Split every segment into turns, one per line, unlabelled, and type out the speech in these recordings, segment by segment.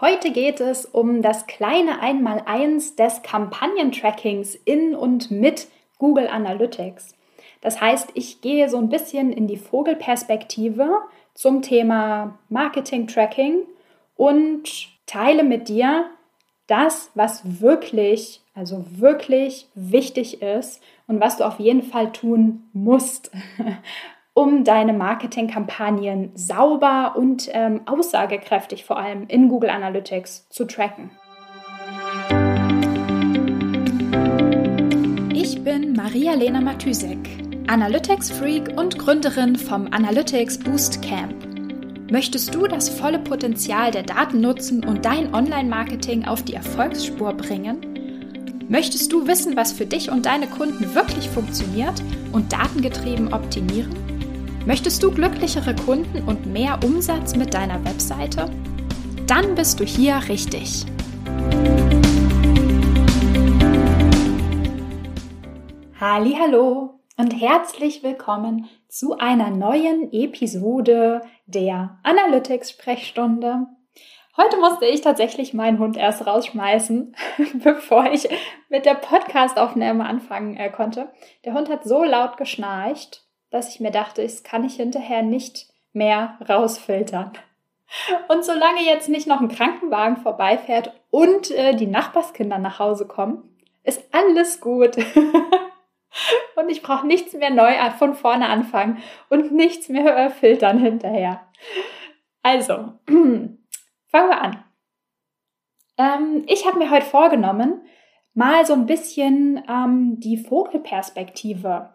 Heute geht es um das kleine Einmaleins des Kampagnentrackings in und mit Google Analytics. Das heißt, ich gehe so ein bisschen in die Vogelperspektive zum Thema Marketing Tracking und teile mit dir das, was wirklich, also wirklich wichtig ist und was du auf jeden Fall tun musst, um deine Marketingkampagnen sauber und ähm, aussagekräftig vor allem in Google Analytics zu tracken. Ich bin Maria-Lena Matysek, Analytics-Freak und Gründerin vom Analytics Boost Camp. Möchtest du das volle Potenzial der Daten nutzen und dein Online-Marketing auf die Erfolgsspur bringen? Möchtest du wissen, was für dich und deine Kunden wirklich funktioniert und datengetrieben optimieren? Möchtest du glücklichere Kunden und mehr Umsatz mit deiner Webseite? Dann bist du hier richtig. Hallo und herzlich willkommen zu einer neuen Episode der Analytics Sprechstunde. Heute musste ich tatsächlich meinen Hund erst rausschmeißen, bevor ich mit der Podcastaufnahme anfangen äh, konnte. Der Hund hat so laut geschnarcht, dass ich mir dachte, das kann ich hinterher nicht mehr rausfiltern. Und solange jetzt nicht noch ein Krankenwagen vorbeifährt und äh, die Nachbarskinder nach Hause kommen, ist alles gut. und ich brauche nichts mehr neu von vorne anfangen und nichts mehr äh, filtern hinterher. Also, fangen wir an. Ähm, ich habe mir heute vorgenommen, mal so ein bisschen ähm, die Vogelperspektive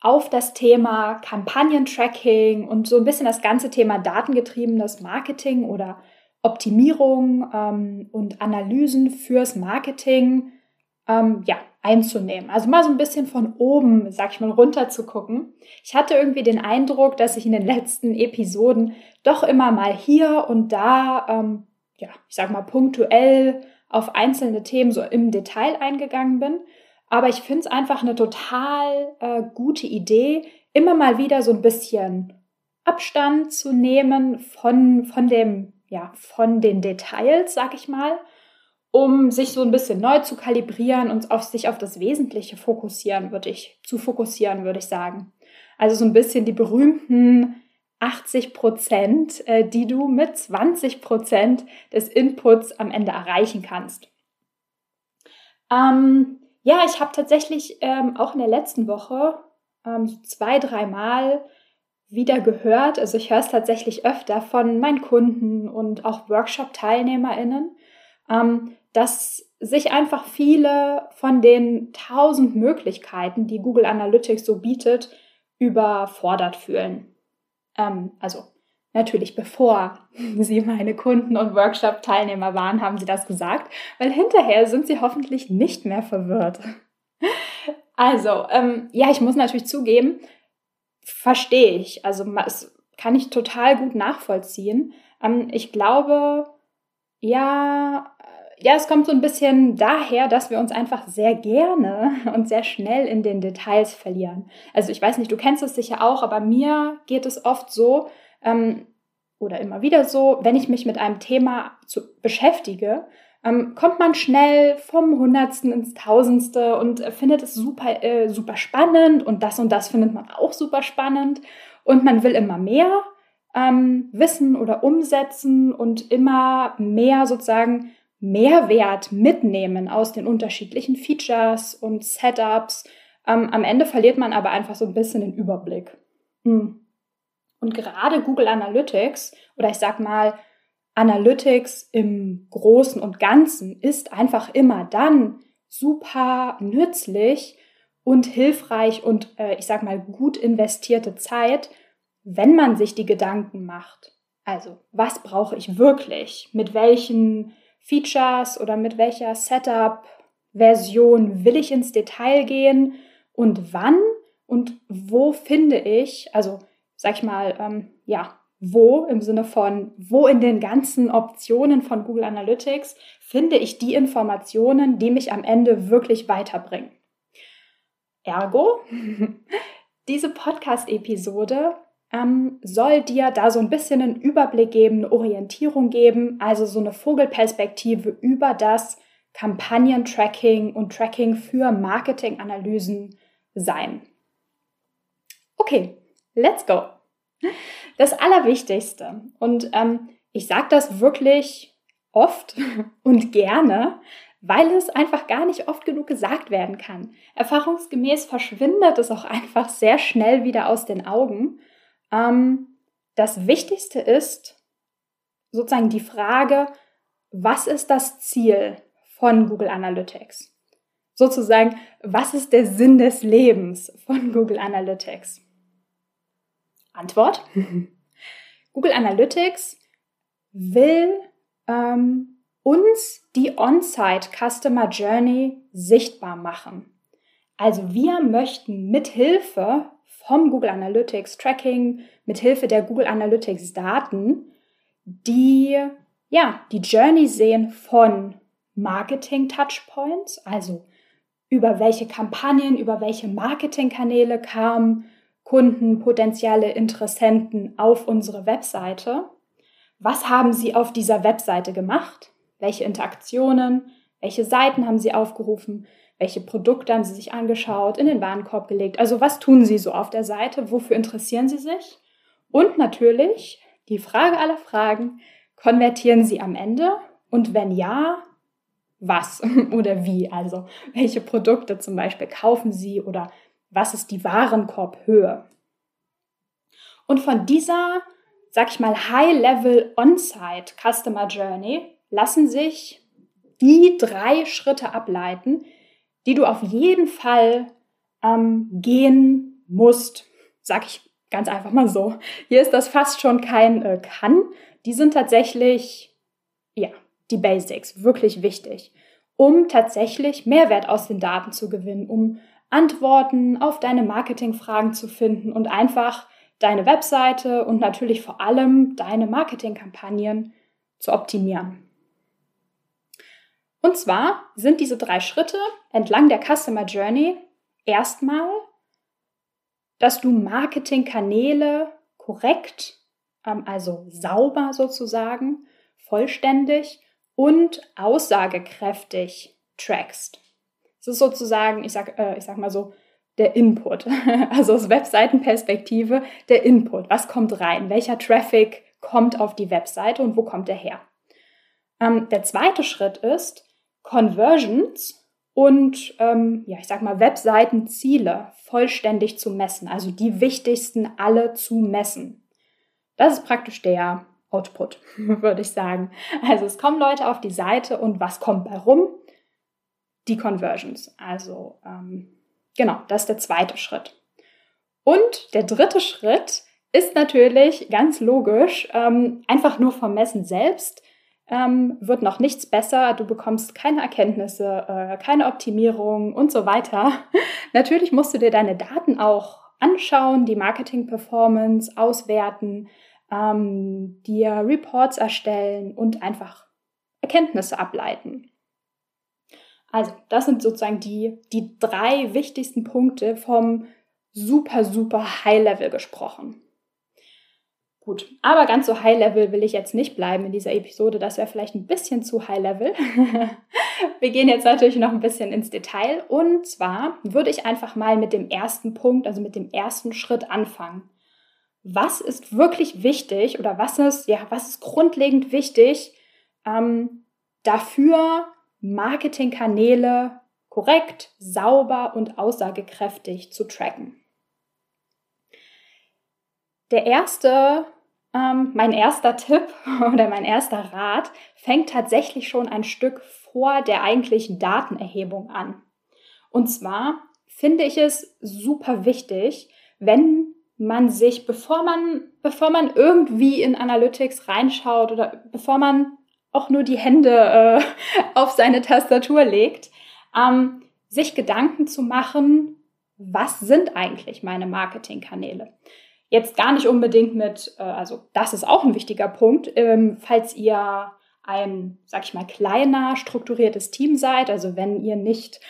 auf das Thema Kampagnentracking und so ein bisschen das ganze Thema datengetriebenes Marketing oder Optimierung ähm, und Analysen fürs Marketing ähm, ja, einzunehmen. Also mal so ein bisschen von oben, sag ich mal, runter zu gucken. Ich hatte irgendwie den Eindruck, dass ich in den letzten Episoden doch immer mal hier und da, ähm, ja, ich sag mal, punktuell auf einzelne Themen so im Detail eingegangen bin. Aber ich finde es einfach eine total äh, gute Idee, immer mal wieder so ein bisschen Abstand zu nehmen von, von dem, ja, von den Details, sag ich mal, um sich so ein bisschen neu zu kalibrieren und auf sich auf das Wesentliche fokussieren, würde ich, zu fokussieren, würde ich sagen. Also so ein bisschen die berühmten 80 Prozent, äh, die du mit 20 Prozent des Inputs am Ende erreichen kannst. Ähm, ja, ich habe tatsächlich ähm, auch in der letzten Woche ähm, zwei, dreimal wieder gehört. Also ich höre es tatsächlich öfter von meinen Kunden und auch Workshop-TeilnehmerInnen, ähm, dass sich einfach viele von den tausend Möglichkeiten, die Google Analytics so bietet, überfordert fühlen. Ähm, also Natürlich, bevor Sie meine Kunden und Workshop-Teilnehmer waren, haben Sie das gesagt, weil hinterher sind Sie hoffentlich nicht mehr verwirrt. Also, ähm, ja, ich muss natürlich zugeben, verstehe ich. Also, das kann ich total gut nachvollziehen. Ähm, ich glaube, ja, äh, ja, es kommt so ein bisschen daher, dass wir uns einfach sehr gerne und sehr schnell in den Details verlieren. Also ich weiß nicht, du kennst es sicher auch, aber mir geht es oft so, ähm, oder immer wieder so, wenn ich mich mit einem Thema zu, beschäftige, ähm, kommt man schnell vom Hundertsten ins Tausendste und äh, findet es super, äh, super spannend und das und das findet man auch super spannend und man will immer mehr ähm, wissen oder umsetzen und immer mehr sozusagen Mehrwert mitnehmen aus den unterschiedlichen Features und Setups. Ähm, am Ende verliert man aber einfach so ein bisschen den Überblick. Hm. Und gerade Google Analytics oder ich sag mal Analytics im Großen und Ganzen ist einfach immer dann super nützlich und hilfreich und äh, ich sag mal gut investierte Zeit, wenn man sich die Gedanken macht. Also, was brauche ich wirklich? Mit welchen Features oder mit welcher Setup-Version will ich ins Detail gehen? Und wann und wo finde ich, also sag ich mal, ähm, ja, wo im Sinne von, wo in den ganzen Optionen von Google Analytics finde ich die Informationen, die mich am Ende wirklich weiterbringen. Ergo, diese Podcast-Episode ähm, soll dir da so ein bisschen einen Überblick geben, eine Orientierung geben, also so eine Vogelperspektive über das Kampagnentracking und Tracking für Marketinganalysen sein. Okay, let's go. Das Allerwichtigste, und ähm, ich sage das wirklich oft und gerne, weil es einfach gar nicht oft genug gesagt werden kann. Erfahrungsgemäß verschwindet es auch einfach sehr schnell wieder aus den Augen. Ähm, das Wichtigste ist sozusagen die Frage, was ist das Ziel von Google Analytics? Sozusagen, was ist der Sinn des Lebens von Google Analytics? Antwort. Google Analytics will ähm, uns die On-Site Customer Journey sichtbar machen. Also wir möchten mithilfe vom Google Analytics Tracking, mithilfe der Google Analytics Daten, die ja, die Journey sehen von Marketing Touchpoints, also über welche Kampagnen, über welche Marketingkanäle kamen Kunden, potenzielle Interessenten auf unsere Webseite. Was haben sie auf dieser Webseite gemacht? welche Interaktionen, welche Seiten haben Sie aufgerufen, welche Produkte haben Sie sich angeschaut, in den Warenkorb gelegt. Also was tun Sie so auf der Seite, wofür interessieren Sie sich? Und natürlich die Frage aller Fragen, konvertieren Sie am Ende? Und wenn ja, was oder wie? Also welche Produkte zum Beispiel kaufen Sie oder was ist die Warenkorbhöhe? Und von dieser, sag ich mal, High-Level On-Site Customer Journey lassen sich die drei Schritte ableiten, die du auf jeden Fall ähm, gehen musst. Sag ich ganz einfach mal so. Hier ist das fast schon kein äh, Kann. Die sind tatsächlich, ja, die Basics, wirklich wichtig, um tatsächlich Mehrwert aus den Daten zu gewinnen, um Antworten auf deine Marketingfragen zu finden und einfach deine Webseite und natürlich vor allem deine Marketingkampagnen zu optimieren. Und zwar sind diese drei Schritte entlang der Customer Journey erstmal, dass du Marketingkanäle korrekt, ähm, also sauber sozusagen, vollständig und aussagekräftig trackst. Das ist sozusagen, ich sag, äh, ich sag mal so, der Input. Also aus Webseitenperspektive der Input. Was kommt rein? Welcher Traffic kommt auf die Webseite und wo kommt er her? Ähm, der zweite Schritt ist, Conversions und, ähm, ja, ich sag mal, Webseitenziele vollständig zu messen, also die wichtigsten alle zu messen. Das ist praktisch der Output, würde ich sagen. Also es kommen Leute auf die Seite und was kommt bei rum? Die Conversions. Also ähm, genau, das ist der zweite Schritt. Und der dritte Schritt ist natürlich ganz logisch, ähm, einfach nur vom Messen selbst ähm, wird noch nichts besser, du bekommst keine Erkenntnisse, äh, keine Optimierung und so weiter. Natürlich musst du dir deine Daten auch anschauen, die Marketing-Performance auswerten, ähm, dir Reports erstellen und einfach Erkenntnisse ableiten. Also, das sind sozusagen die, die drei wichtigsten Punkte vom super, super High-Level gesprochen. Gut, aber ganz so High-Level will ich jetzt nicht bleiben in dieser Episode. Das wäre vielleicht ein bisschen zu High-Level. Wir gehen jetzt natürlich noch ein bisschen ins Detail. Und zwar würde ich einfach mal mit dem ersten Punkt, also mit dem ersten Schritt anfangen. Was ist wirklich wichtig oder was ist, ja, was ist grundlegend wichtig ähm, dafür, Marketingkanäle korrekt, sauber und aussagekräftig zu tracken? Der erste ähm, mein erster Tipp oder mein erster Rat fängt tatsächlich schon ein Stück vor der eigentlichen Datenerhebung an. Und zwar finde ich es super wichtig, wenn man sich, bevor man, bevor man irgendwie in Analytics reinschaut oder bevor man auch nur die Hände äh, auf seine Tastatur legt, ähm, sich Gedanken zu machen, was sind eigentlich meine Marketingkanäle? Jetzt gar nicht unbedingt mit, äh, also das ist auch ein wichtiger Punkt, ähm, falls ihr ein, sag ich mal, kleiner, strukturiertes Team seid, also wenn ihr nicht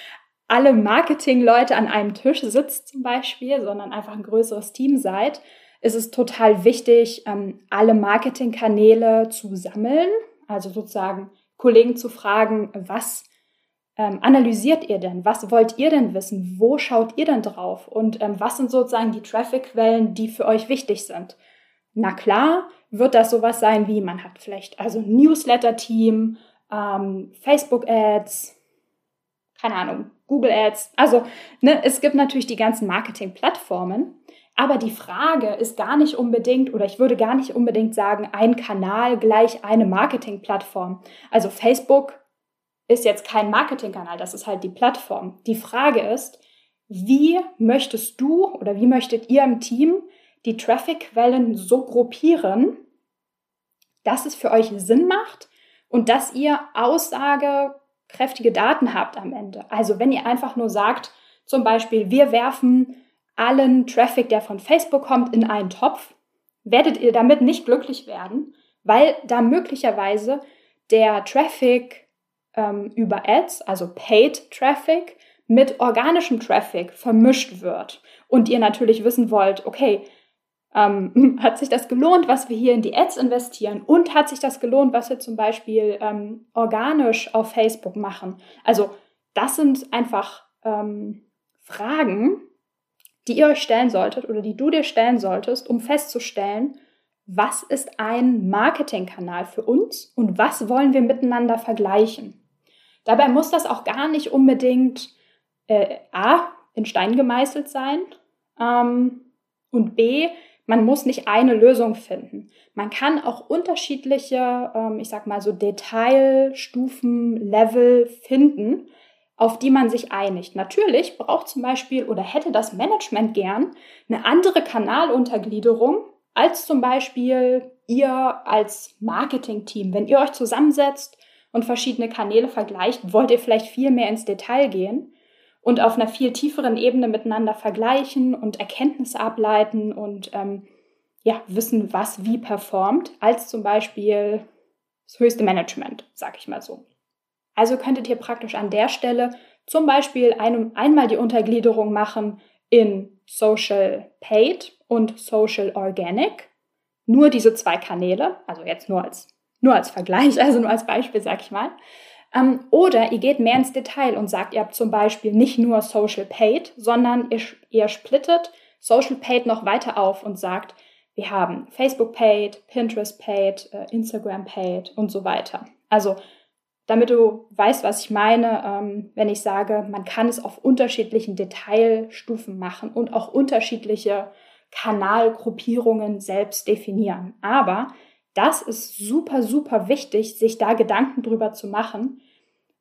alle Marketingleute an einem Tisch sitzt zum Beispiel, sondern einfach ein größeres Team seid, ist es total wichtig, ähm, alle Marketingkanäle zu sammeln, also sozusagen Kollegen zu fragen, was ähm, analysiert ihr denn? Was wollt ihr denn wissen? Wo schaut ihr denn drauf? Und ähm, was sind sozusagen die Traffic-Quellen, die für euch wichtig sind? Na klar, wird das sowas sein wie, man hat vielleicht also Newsletter-Team, ähm, Facebook-Ads, keine Ahnung, Google-Ads. Also ne, es gibt natürlich die ganzen Marketing-Plattformen. Aber die Frage ist gar nicht unbedingt, oder ich würde gar nicht unbedingt sagen, ein Kanal gleich eine Marketingplattform. Also Facebook ist jetzt kein Marketingkanal, das ist halt die Plattform. Die Frage ist, wie möchtest du oder wie möchtet ihr im Team die Traffic-Quellen so gruppieren, dass es für euch Sinn macht und dass ihr aussagekräftige Daten habt am Ende. Also wenn ihr einfach nur sagt, zum Beispiel, wir werfen allen Traffic, der von Facebook kommt, in einen Topf, werdet ihr damit nicht glücklich werden, weil da möglicherweise der Traffic ähm, über Ads, also Paid Traffic, mit organischem Traffic vermischt wird und ihr natürlich wissen wollt, okay, ähm, hat sich das gelohnt, was wir hier in die Ads investieren und hat sich das gelohnt, was wir zum Beispiel ähm, organisch auf Facebook machen. Also das sind einfach ähm, Fragen, die ihr euch stellen solltet oder die du dir stellen solltest, um festzustellen, was ist ein Marketingkanal für uns und was wollen wir miteinander vergleichen. Dabei muss das auch gar nicht unbedingt äh, A, in Stein gemeißelt sein ähm, und B, man muss nicht eine Lösung finden. Man kann auch unterschiedliche, ähm, ich sag mal so Detailstufen, Level finden, auf die man sich einigt. Natürlich braucht zum Beispiel oder hätte das Management gern eine andere Kanaluntergliederung als zum Beispiel ihr als Marketing-Team. Wenn ihr euch zusammensetzt und verschiedene Kanäle vergleicht, wollt ihr vielleicht viel mehr ins Detail gehen und auf einer viel tieferen Ebene miteinander vergleichen und Erkenntnisse ableiten und ähm, ja, wissen, was wie performt, als zum Beispiel das höchste Management, sag ich mal so. Also könntet ihr praktisch an der Stelle zum Beispiel ein, einmal die Untergliederung machen in Social Paid und Social Organic. Nur diese zwei Kanäle, also jetzt nur als nur als Vergleich, also nur als Beispiel, sag ich mal. Ähm, oder ihr geht mehr ins Detail und sagt, ihr habt zum Beispiel nicht nur Social Paid, sondern ihr, ihr splittet Social Paid noch weiter auf und sagt, wir haben Facebook Paid, Pinterest Paid, äh, Instagram Paid und so weiter. Also damit du weißt, was ich meine, ähm, wenn ich sage, man kann es auf unterschiedlichen Detailstufen machen und auch unterschiedliche Kanalgruppierungen selbst definieren. Aber das ist super, super wichtig, sich da Gedanken drüber zu machen,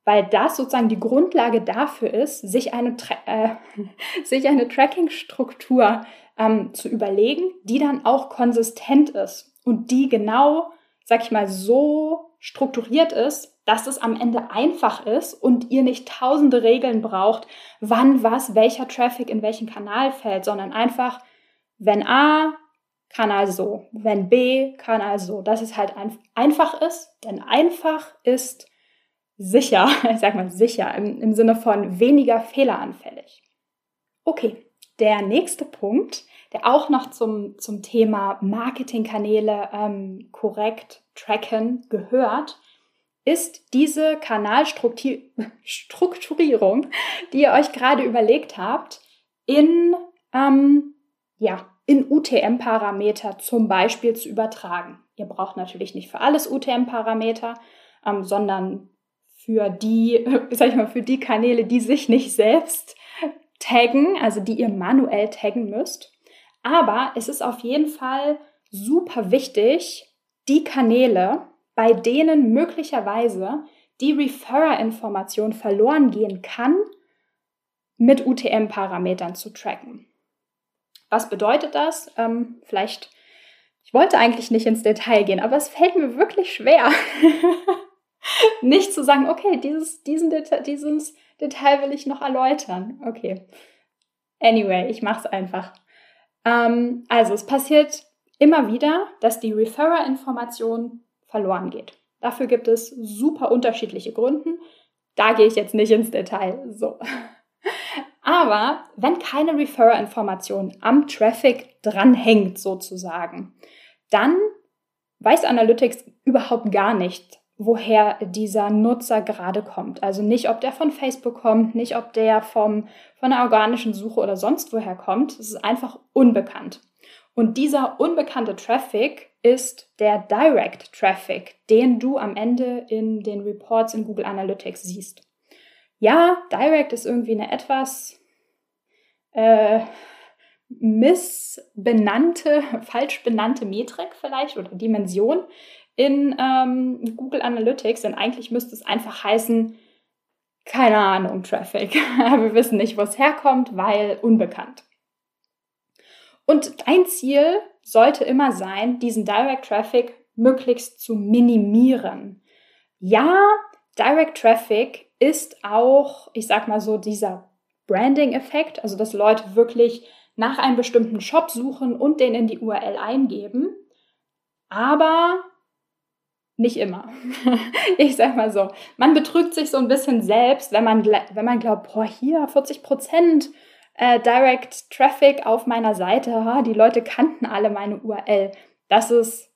weil das sozusagen die Grundlage dafür ist, sich eine, äh, sich eine Tracking-Struktur ähm, zu überlegen, die dann auch konsistent ist und die genau, sag ich mal, so strukturiert ist, dass es am Ende einfach ist und ihr nicht tausende Regeln braucht, wann was, welcher Traffic in welchen Kanal fällt, sondern einfach, wenn A Kanal so, wenn B, Kanal so. Dass es halt ein, einfach ist, denn einfach ist sicher, ich sag mal sicher, im, im Sinne von weniger fehleranfällig. Okay, der nächste Punkt, der auch noch zum, zum Thema Marketingkanäle ähm, korrekt tracken gehört, ist diese Kanalstrukturierung, die ihr euch gerade überlegt habt, in ähm, ja, in UTM-Parameter zum Beispiel zu übertragen. Ihr braucht natürlich nicht für alles UTM-Parameter, ähm, sondern für die, sag ich mal, für die Kanäle, die sich nicht selbst taggen, also die ihr manuell taggen müsst. Aber es ist auf jeden Fall super wichtig, die Kanäle, bei denen möglicherweise die Referrer-Information verloren gehen kann, mit UTM-Parametern zu tracken. Was bedeutet das? Ähm, vielleicht, ich wollte eigentlich nicht ins Detail gehen, aber es fällt mir wirklich schwer, nicht zu sagen, okay, dieses, diesen dieses Detail will ich noch erläutern. Okay. Anyway, ich mache es einfach. Ähm, also, es passiert immer wieder, dass die Referrer-Information verloren geht. Dafür gibt es super unterschiedliche Gründe. Da gehe ich jetzt nicht ins Detail. So. Aber wenn keine Referrer-Information am Traffic dranhängt sozusagen, dann weiß Analytics überhaupt gar nicht, woher dieser Nutzer gerade kommt. Also nicht, ob der von Facebook kommt, nicht, ob der vom, von einer organischen Suche oder sonst woher kommt. Es ist einfach unbekannt. Und dieser unbekannte Traffic ist der Direct Traffic, den du am Ende in den Reports in Google Analytics siehst. Ja, Direct ist irgendwie eine etwas äh, missbenannte, falsch benannte Metrik vielleicht oder Dimension in ähm, Google Analytics, denn eigentlich müsste es einfach heißen, keine Ahnung, Traffic. Wir wissen nicht, wo es herkommt, weil unbekannt. Und dein Ziel sollte immer sein, diesen Direct Traffic möglichst zu minimieren. Ja, Direct Traffic ist auch, ich sag mal so, dieser Branding-Effekt, also dass Leute wirklich nach einem bestimmten Shop suchen und den in die URL eingeben. Aber nicht immer. ich sag mal so. Man betrügt sich so ein bisschen selbst, wenn man, wenn man glaubt, boah, hier 40 Prozent äh, Direct Traffic auf meiner Seite. Ha, die Leute kannten alle meine URL. Das ist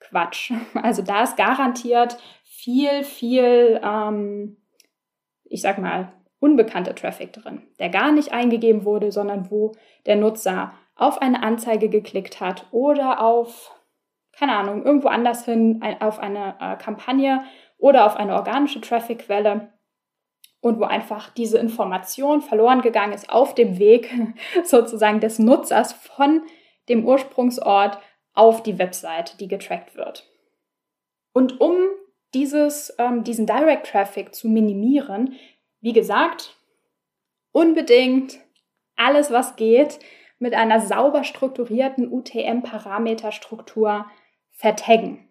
Quatsch. Also da ist garantiert viel, viel, ähm, ich sag mal, unbekannter Traffic drin, der gar nicht eingegeben wurde, sondern wo der Nutzer auf eine Anzeige geklickt hat oder auf, keine Ahnung, irgendwo anders hin, auf eine äh, Kampagne oder auf eine organische Traffic-Quelle und wo einfach diese Information verloren gegangen ist auf dem Weg sozusagen des Nutzers von dem Ursprungsort auf die Webseite, die getrackt wird. Und um dieses, ähm, diesen Direct Traffic zu minimieren, wie gesagt, unbedingt alles, was geht, mit einer sauber strukturierten UTM-Parameterstruktur vertaggen.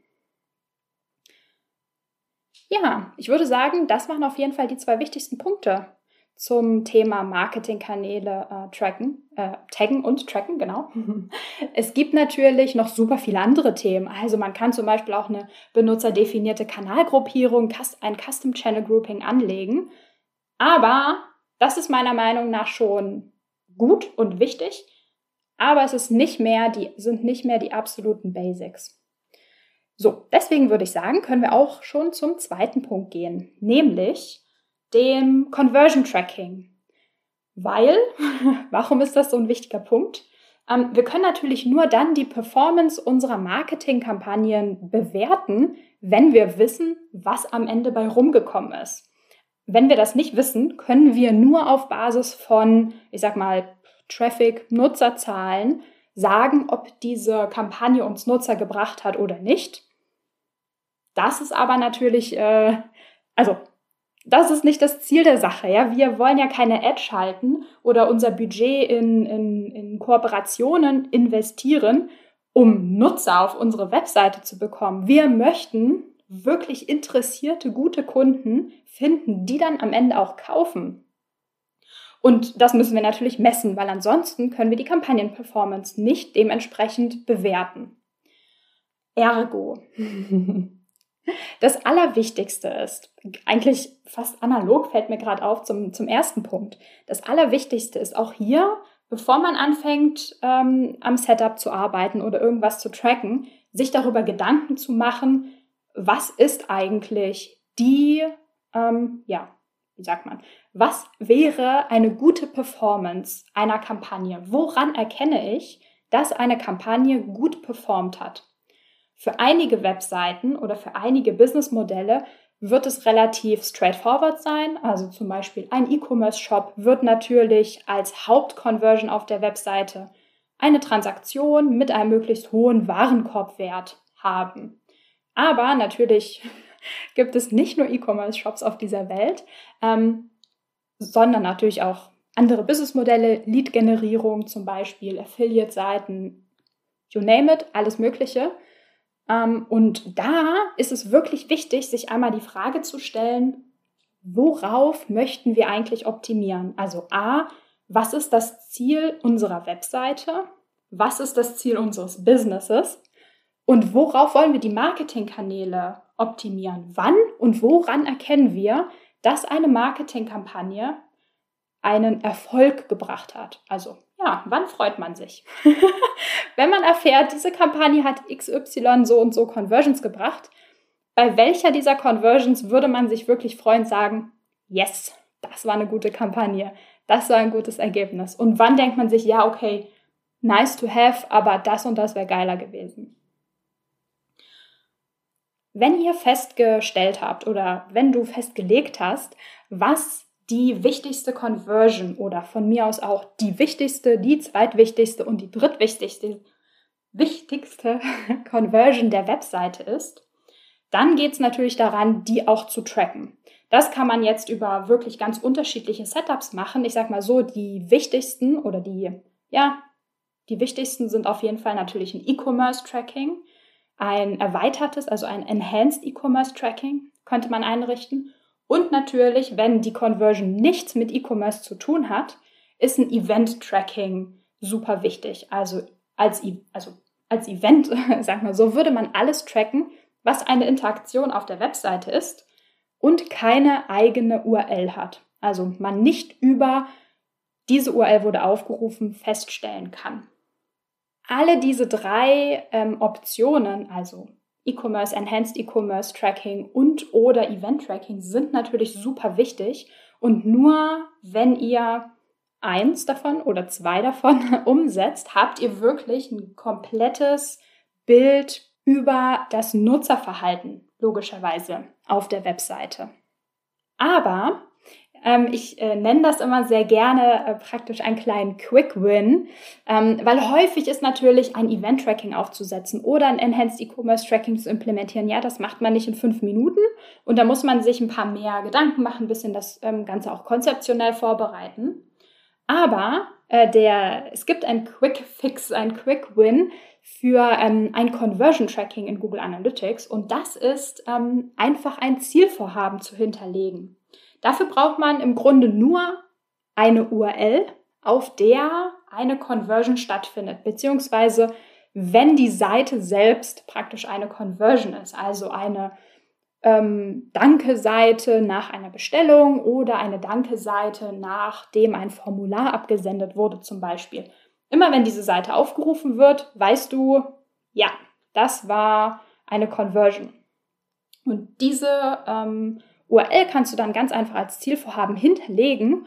Ja, ich würde sagen, das waren auf jeden Fall die zwei wichtigsten Punkte zum Thema Marketingkanäle äh, tracken, äh, taggen und tracken, genau. es gibt natürlich noch super viele andere Themen. Also man kann zum Beispiel auch eine benutzerdefinierte Kanalgruppierung, ein Custom Channel Grouping anlegen. Aber das ist meiner Meinung nach schon gut und wichtig. Aber es ist nicht mehr die, sind nicht mehr die absoluten Basics. So, deswegen würde ich sagen, können wir auch schon zum zweiten Punkt gehen, nämlich dem Conversion Tracking. Weil, warum ist das so ein wichtiger Punkt? Ähm, wir können natürlich nur dann die Performance unserer Marketingkampagnen bewerten, wenn wir wissen, was am Ende bei rumgekommen ist. Wenn wir das nicht wissen, können wir nur auf Basis von, ich sag mal, Traffic, Nutzerzahlen sagen, ob diese Kampagne uns Nutzer gebracht hat oder nicht. Das ist aber natürlich, äh, also das ist nicht das Ziel der Sache. Ja? Wir wollen ja keine Ad schalten oder unser Budget in, in, in Kooperationen investieren, um Nutzer auf unsere Webseite zu bekommen. Wir möchten wirklich interessierte, gute Kunden finden, die dann am Ende auch kaufen. Und das müssen wir natürlich messen, weil ansonsten können wir die Kampagnenperformance nicht dementsprechend bewerten. Ergo. Das Allerwichtigste ist, eigentlich fast analog fällt mir gerade auf zum, zum ersten Punkt. Das Allerwichtigste ist auch hier, bevor man anfängt, ähm, am Setup zu arbeiten oder irgendwas zu tracken, sich darüber Gedanken zu machen, was ist eigentlich die, ähm, ja, wie sagt man, was wäre eine gute Performance einer Kampagne? Woran erkenne ich, dass eine Kampagne gut performt hat? Für einige Webseiten oder für einige Businessmodelle wird es relativ straightforward sein. Also zum Beispiel ein E-Commerce-Shop wird natürlich als Hauptconversion auf der Webseite eine Transaktion mit einem möglichst hohen Warenkorbwert haben. Aber natürlich gibt es nicht nur E-Commerce-Shops auf dieser Welt, ähm, sondern natürlich auch andere Businessmodelle, Lead-Generierung zum Beispiel, Affiliate-Seiten, you name it, alles Mögliche. Ähm, und da ist es wirklich wichtig, sich einmal die Frage zu stellen, worauf möchten wir eigentlich optimieren? Also A, was ist das Ziel unserer Webseite? Was ist das Ziel unseres Businesses? Und worauf wollen wir die Marketingkanäle optimieren? Wann und woran erkennen wir, dass eine Marketingkampagne einen Erfolg gebracht hat. Also ja, wann freut man sich? Wenn man erfährt, diese Kampagne hat XY so und so Conversions gebracht, bei welcher dieser Conversions würde man sich wirklich freuen sagen, yes, das war eine gute Kampagne, das war ein gutes Ergebnis. Und wann denkt man sich, ja, okay, nice to have, aber das und das wäre geiler gewesen. Wenn ihr festgestellt habt oder wenn du festgelegt hast, was die wichtigste Conversion oder von mir aus auch die wichtigste, die zweitwichtigste und die drittwichtigste wichtigste Conversion der Webseite ist, dann geht es natürlich daran, die auch zu tracken. Das kann man jetzt über wirklich ganz unterschiedliche Setups machen. Ich sag mal so, die wichtigsten oder die, ja, die wichtigsten sind auf jeden Fall natürlich ein E-Commerce Tracking, ein erweitertes, also ein Enhanced E-Commerce Tracking könnte man einrichten und natürlich, wenn die Conversion nichts mit E-Commerce zu tun hat, ist ein Event-Tracking super wichtig. Also als, also als Event, sag mal so, würde man alles tracken, was eine Interaktion auf der Webseite ist und keine eigene URL hat. Also man nicht über diese URL wurde aufgerufen feststellen kann. Alle diese drei ähm, Optionen, also E-Commerce, Enhanced E-Commerce Tracking und oder Event Tracking sind natürlich super wichtig. Und nur wenn ihr eins davon oder zwei davon umsetzt, habt ihr wirklich ein komplettes Bild über das Nutzerverhalten, logischerweise, auf der Webseite. Aber ich äh, nenne das immer sehr gerne äh, praktisch einen kleinen Quick Win, ähm, weil häufig ist natürlich ein Event-Tracking aufzusetzen oder ein Enhanced E-Commerce Tracking zu implementieren. Ja, das macht man nicht in fünf Minuten und da muss man sich ein paar mehr Gedanken machen, ein bisschen das ähm, Ganze auch konzeptionell vorbereiten. Aber äh, der, es gibt ein Quick Fix, ein Quick Win für ähm, ein Conversion Tracking in Google Analytics und das ist ähm, einfach ein Zielvorhaben zu hinterlegen. Dafür braucht man im Grunde nur eine URL, auf der eine Conversion stattfindet, beziehungsweise wenn die Seite selbst praktisch eine Conversion ist, also eine ähm, Danke-Seite nach einer Bestellung oder eine Danke-Seite, nachdem ein Formular abgesendet wurde zum Beispiel. Immer wenn diese Seite aufgerufen wird, weißt du, ja, das war eine Conversion. Und diese ähm, URL kannst du dann ganz einfach als Zielvorhaben hinterlegen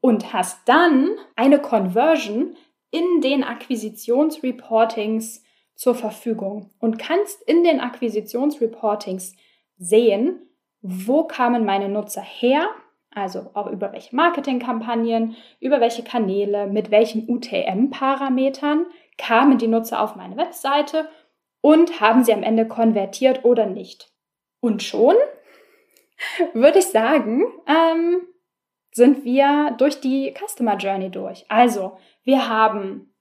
und hast dann eine Conversion in den Akquisitionsreportings zur Verfügung und kannst in den Akquisitionsreportings sehen, wo kamen meine Nutzer her, also auch über welche Marketingkampagnen, über welche Kanäle, mit welchen UTM-Parametern kamen die Nutzer auf meine Webseite und haben sie am Ende konvertiert oder nicht. Und schon würde ich sagen, ähm, sind wir durch die Customer Journey durch. Also, wir haben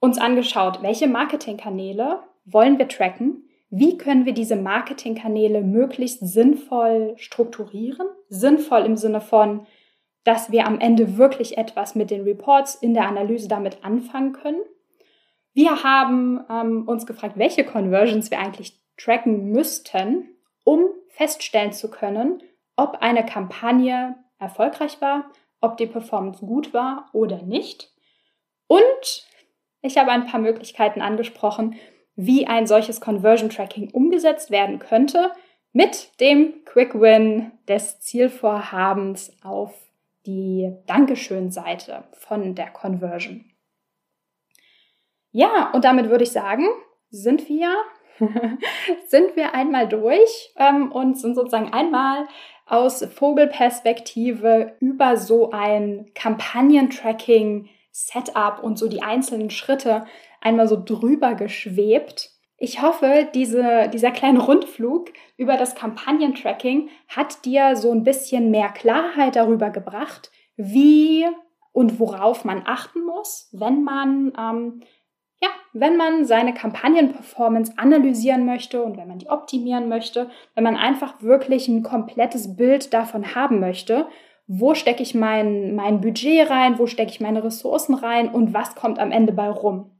uns angeschaut, welche Marketingkanäle wollen wir tracken, wie können wir diese Marketingkanäle möglichst sinnvoll strukturieren, sinnvoll im Sinne von, dass wir am Ende wirklich etwas mit den Reports in der Analyse damit anfangen können. Wir haben ähm, uns gefragt, welche Conversions wir eigentlich tracken müssten, um feststellen zu können, ob eine Kampagne erfolgreich war, ob die Performance gut war oder nicht. Und ich habe ein paar Möglichkeiten angesprochen, wie ein solches Conversion Tracking umgesetzt werden könnte mit dem Quick Win des Zielvorhabens auf die Dankeschön-Seite von der Conversion. Ja, und damit würde ich sagen, sind wir sind wir einmal durch ähm, und sind sozusagen einmal aus Vogelperspektive über so ein Kampagnentracking Setup und so die einzelnen Schritte einmal so drüber geschwebt. Ich hoffe, diese, dieser kleine Rundflug über das Kampagnentracking hat dir so ein bisschen mehr Klarheit darüber gebracht, wie und worauf man achten muss, wenn man ähm, ja, wenn man seine Kampagnenperformance analysieren möchte und wenn man die optimieren möchte, wenn man einfach wirklich ein komplettes Bild davon haben möchte, wo stecke ich mein, mein Budget rein, wo stecke ich meine Ressourcen rein und was kommt am Ende bei rum.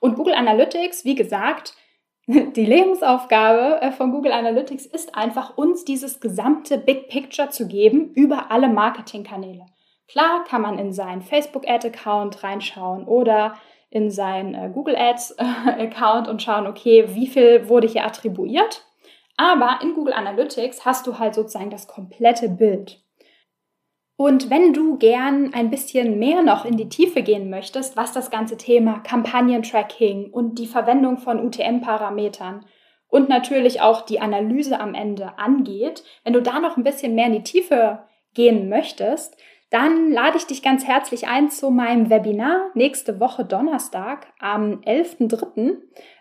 Und Google Analytics, wie gesagt, die Lebensaufgabe äh, von Google Analytics ist einfach, uns dieses gesamte Big Picture zu geben über alle Marketingkanäle. Klar kann man in seinen Facebook Ad Account reinschauen oder in seinen äh, Google Ads äh, Account und schauen, okay, wie viel wurde hier attribuiert. Aber in Google Analytics hast du halt sozusagen das komplette Bild. Und wenn du gern ein bisschen mehr noch in die Tiefe gehen möchtest, was das ganze Thema Kampagnentracking und die Verwendung von UTM-Parametern und natürlich auch die Analyse am Ende angeht, wenn du da noch ein bisschen mehr in die Tiefe gehen möchtest, dann lade ich dich ganz herzlich ein zu meinem Webinar nächste Woche Donnerstag am 11.03.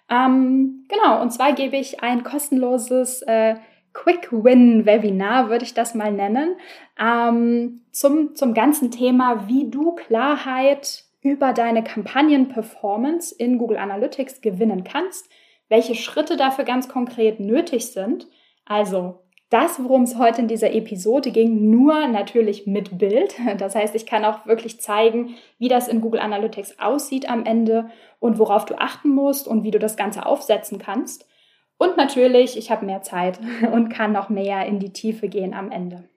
Ähm, genau, und zwar gebe ich ein kostenloses äh, Quick-Win-Webinar, würde ich das mal nennen, ähm, zum, zum ganzen Thema, wie du Klarheit über deine Kampagnen-Performance in Google Analytics gewinnen kannst, welche Schritte dafür ganz konkret nötig sind. Also das, worum es heute in dieser Episode ging, nur natürlich mit Bild. Das heißt, ich kann auch wirklich zeigen, wie das in Google Analytics aussieht am Ende und worauf du achten musst und wie du das Ganze aufsetzen kannst. Und natürlich, ich habe mehr Zeit und kann noch mehr in die Tiefe gehen am Ende.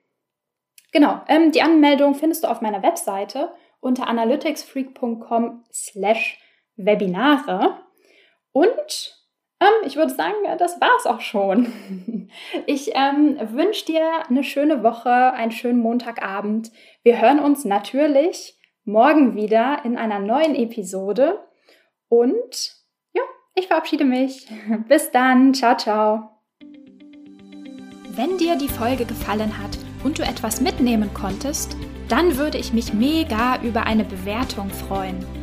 Genau, ähm, die Anmeldung findest du auf meiner Webseite unter analyticsfreak.com slash Webinare. Und ich würde sagen, das war's auch schon. Ich ähm, wünsche dir eine schöne Woche, einen schönen Montagabend. Wir hören uns natürlich morgen wieder in einer neuen Episode. Und ja, ich verabschiede mich. Bis dann. Ciao, ciao. Wenn dir die Folge gefallen hat und du etwas mitnehmen konntest, dann würde ich mich mega über eine Bewertung freuen.